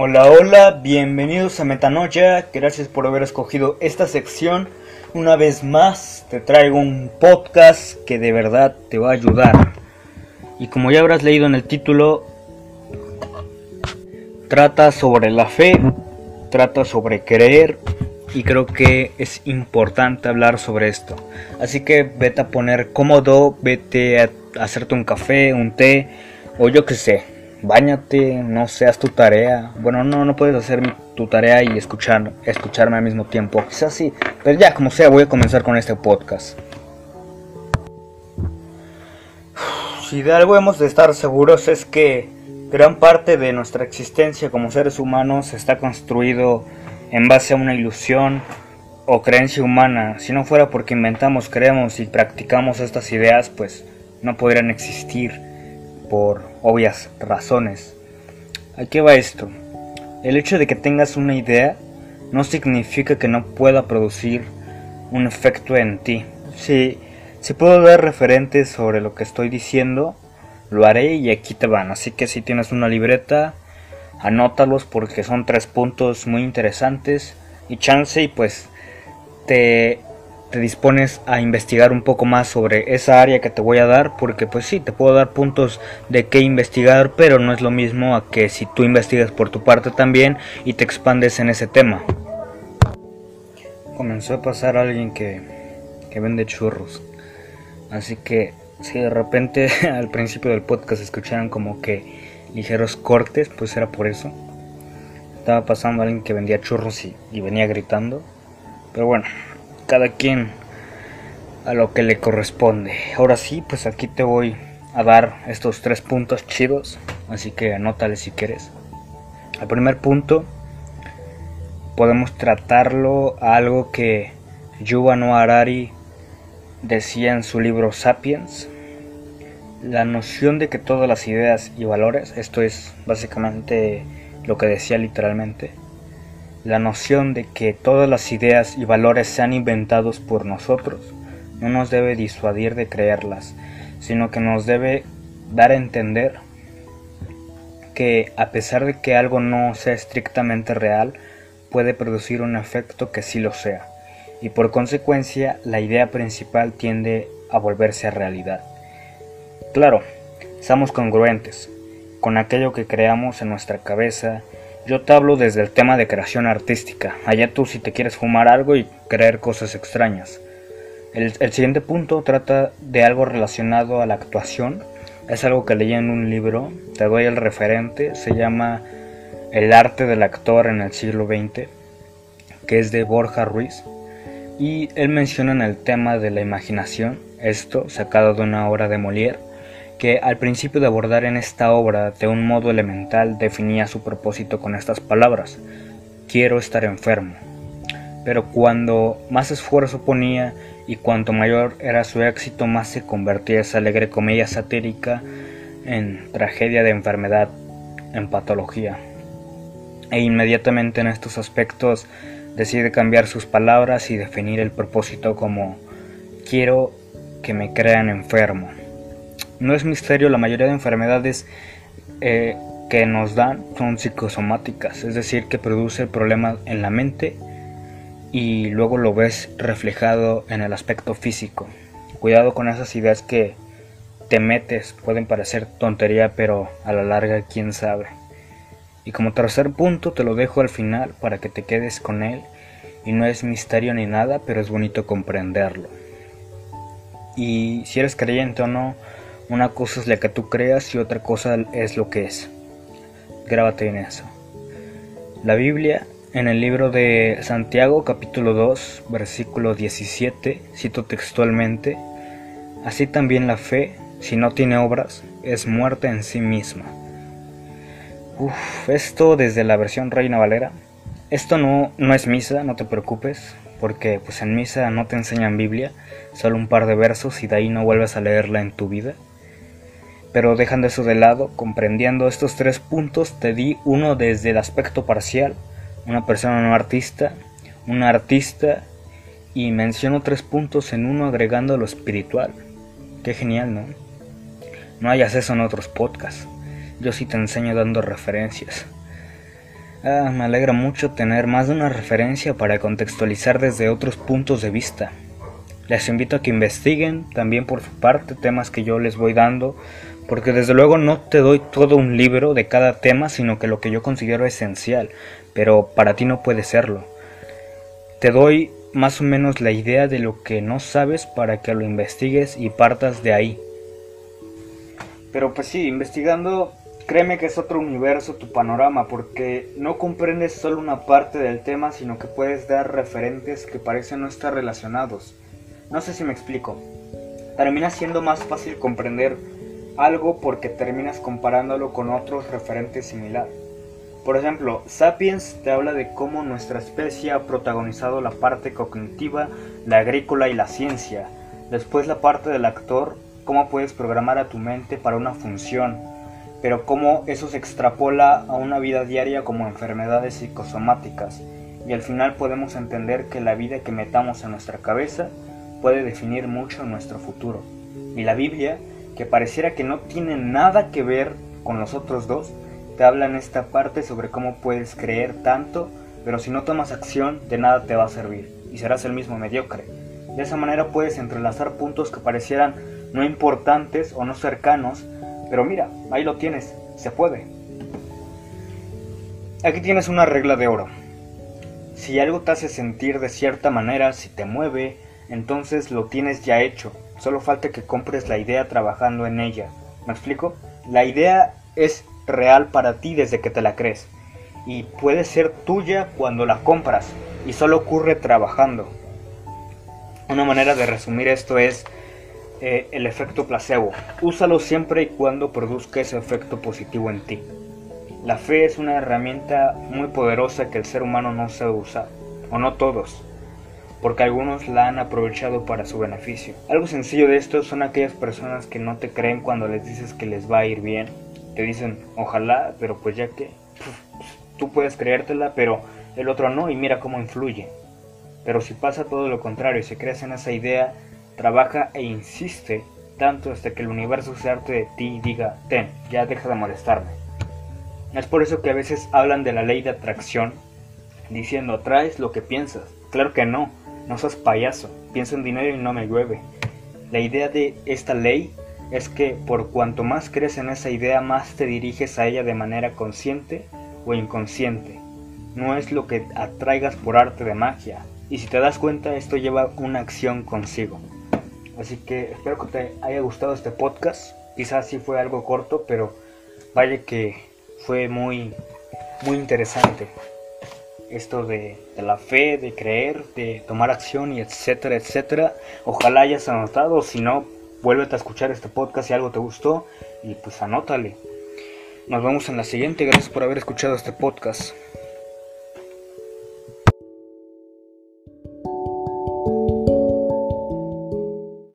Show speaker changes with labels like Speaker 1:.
Speaker 1: Hola, hola, bienvenidos a Metanoia, gracias por haber escogido esta sección. Una vez más te traigo un podcast que de verdad te va a ayudar. Y como ya habrás leído en el título, trata sobre la fe, trata sobre creer y creo que es importante hablar sobre esto. Así que vete a poner cómodo, vete a hacerte un café, un té o yo qué sé, bañate, no seas tu tarea. Bueno, no, no puedes hacer tu tarea y escuchar, escucharme al mismo tiempo. Quizás sí, pero ya como sea voy a comenzar con este podcast. Si de algo hemos de estar seguros es que gran parte de nuestra existencia como seres humanos está construido en base a una ilusión o creencia humana. Si no fuera porque inventamos, creemos y practicamos estas ideas, pues no podrían existir por obvias razones. ¿A qué va esto? El hecho de que tengas una idea no significa que no pueda producir un efecto en ti. Si, si puedo dar referentes sobre lo que estoy diciendo, lo haré y aquí te van. Así que si tienes una libreta, anótalos porque son tres puntos muy interesantes y chance y pues te te dispones a investigar un poco más sobre esa área que te voy a dar, porque pues sí, te puedo dar puntos de qué investigar, pero no es lo mismo a que si tú investigas por tu parte también y te expandes en ese tema. Comenzó a pasar alguien que, que vende churros, así que si de repente al principio del podcast escucharon como que ligeros cortes, pues era por eso. Estaba pasando alguien que vendía churros y, y venía gritando, pero bueno, cada quien a lo que le corresponde. Ahora sí, pues aquí te voy a dar estos tres puntos chidos, así que anótale si quieres. El primer punto podemos tratarlo a algo que Yuval Noah Harari decía en su libro Sapiens. La noción de que todas las ideas y valores, esto es básicamente lo que decía literalmente, la noción de que todas las ideas y valores sean inventados por nosotros no nos debe disuadir de creerlas, sino que nos debe dar a entender que a pesar de que algo no sea estrictamente real, puede producir un efecto que sí lo sea, y por consecuencia la idea principal tiende a volverse a realidad. Claro, seamos congruentes con aquello que creamos en nuestra cabeza yo te hablo desde el tema de creación artística. Allá tú si te quieres fumar algo y creer cosas extrañas. El, siguiente punto trata de algo relacionado a la actuación. Es algo que leí en un libro. Te doy el referente. Se llama El arte del actor en el siglo XX. Que es de Borja Ruiz. Y él menciona en el tema de la imaginación. Esto sacado de una obra de Molière que al principio de abordar en esta obra de un modo elemental definía su propósito con estas palabras, quiero estar enfermo. Pero cuando más esfuerzo ponía y cuanto mayor era su éxito, más se convertía esa alegre comedia satírica en tragedia de enfermedad, en patología. E inmediatamente en estos aspectos decide cambiar sus palabras y definir el propósito como quiero que me crean enfermo. No es misterio, la mayoría de enfermedades eh, que nos dan son psicosomáticas, es decir, que produce el problema en la mente y luego lo ves reflejado en el aspecto físico. Cuidado con esas ideas que te metes, pueden parecer tontería, pero a la larga quién sabe. Y como tercer punto te lo dejo al final para que te quedes con él y no es misterio ni nada, pero es bonito comprenderlo. Y si eres creyente o no, una cosa es la que tú creas y otra cosa es lo que es. Grábate en eso. La Biblia, en el libro de Santiago capítulo 2, versículo 17, cito textualmente, Así también la fe, si no tiene obras, es muerta en sí misma. Uf, esto desde la versión Reina Valera. Esto no, no es misa, no te preocupes, porque pues en misa no te enseñan Biblia, solo un par de versos y de ahí no vuelves a leerla en tu vida. Pero dejando eso de lado, comprendiendo estos tres puntos, te di uno desde el aspecto parcial, una persona no artista, un artista, y menciono tres puntos en uno agregando lo espiritual. Qué genial, ¿no? No hayas eso en otros podcasts. Yo sí te enseño dando referencias. Ah, me alegra mucho tener más de una referencia para contextualizar desde otros puntos de vista. Les invito a que investiguen también por su parte temas que yo les voy dando, porque desde luego no te doy todo un libro de cada tema, sino que lo que yo considero esencial, pero para ti no puede serlo. Te doy más o menos la idea de lo que no sabes para que lo investigues y partas de ahí. Pero pues sí, investigando, créeme que es otro universo tu panorama, porque no comprendes solo una parte del tema, sino que puedes dar referentes que parecen no estar relacionados. No sé si me explico. Termina siendo más fácil comprender algo porque terminas comparándolo con otros referentes similares. Por ejemplo, Sapiens te habla de cómo nuestra especie ha protagonizado la parte cognitiva, la agrícola y la ciencia. Después la parte del actor, cómo puedes programar a tu mente para una función, pero cómo eso se extrapola a una vida diaria como enfermedades psicosomáticas. Y al final podemos entender que la vida que metamos en nuestra cabeza puede definir mucho nuestro futuro. Y la Biblia, que pareciera que no tiene nada que ver con los otros dos, te habla en esta parte sobre cómo puedes creer tanto, pero si no tomas acción, de nada te va a servir y serás el mismo mediocre. De esa manera puedes entrelazar puntos que parecieran no importantes o no cercanos, pero mira, ahí lo tienes, se puede. Aquí tienes una regla de oro. Si algo te hace sentir de cierta manera, si te mueve, entonces lo tienes ya hecho. Solo falta que compres la idea trabajando en ella. ¿Me explico? La idea es real para ti desde que te la crees. Y puede ser tuya cuando la compras. Y solo ocurre trabajando. Una manera de resumir esto es eh, el efecto placebo. Úsalo siempre y cuando produzca ese efecto positivo en ti. La fe es una herramienta muy poderosa que el ser humano no sabe usar. O no todos porque algunos la han aprovechado para su beneficio. Algo sencillo de esto son aquellas personas que no te creen cuando les dices que les va a ir bien te dicen, ojalá, pero pues ya que tú puedes creértela, pero el otro no, y mira cómo influye. Pero si pasa todo lo contrario y se crees en esa idea, trabaja e insiste tanto hasta que el universo se arte de ti y diga, ten, ya deja de molestarme. Es por eso que a veces hablan de la ley de atracción, diciendo, atraes lo que piensas. Claro que no, no sos payaso, pienso en dinero y no me llueve. La idea de esta ley es que por cuanto más crees en esa idea, más te diriges a ella de manera consciente o inconsciente. No es lo que atraigas por arte de magia. Y si te das cuenta, esto lleva una acción consigo. Así que espero que te haya gustado este podcast. Quizás sí fue algo corto, pero vaya que fue muy, muy interesante. Esto de, la fe, de creer, de tomar acción y etcétera, etcétera. Ojalá hayas anotado, si no, vuélvete a escuchar este podcast si algo te gustó y pues anótale. Nos vemos en la siguiente. Gracias por haber escuchado este podcast.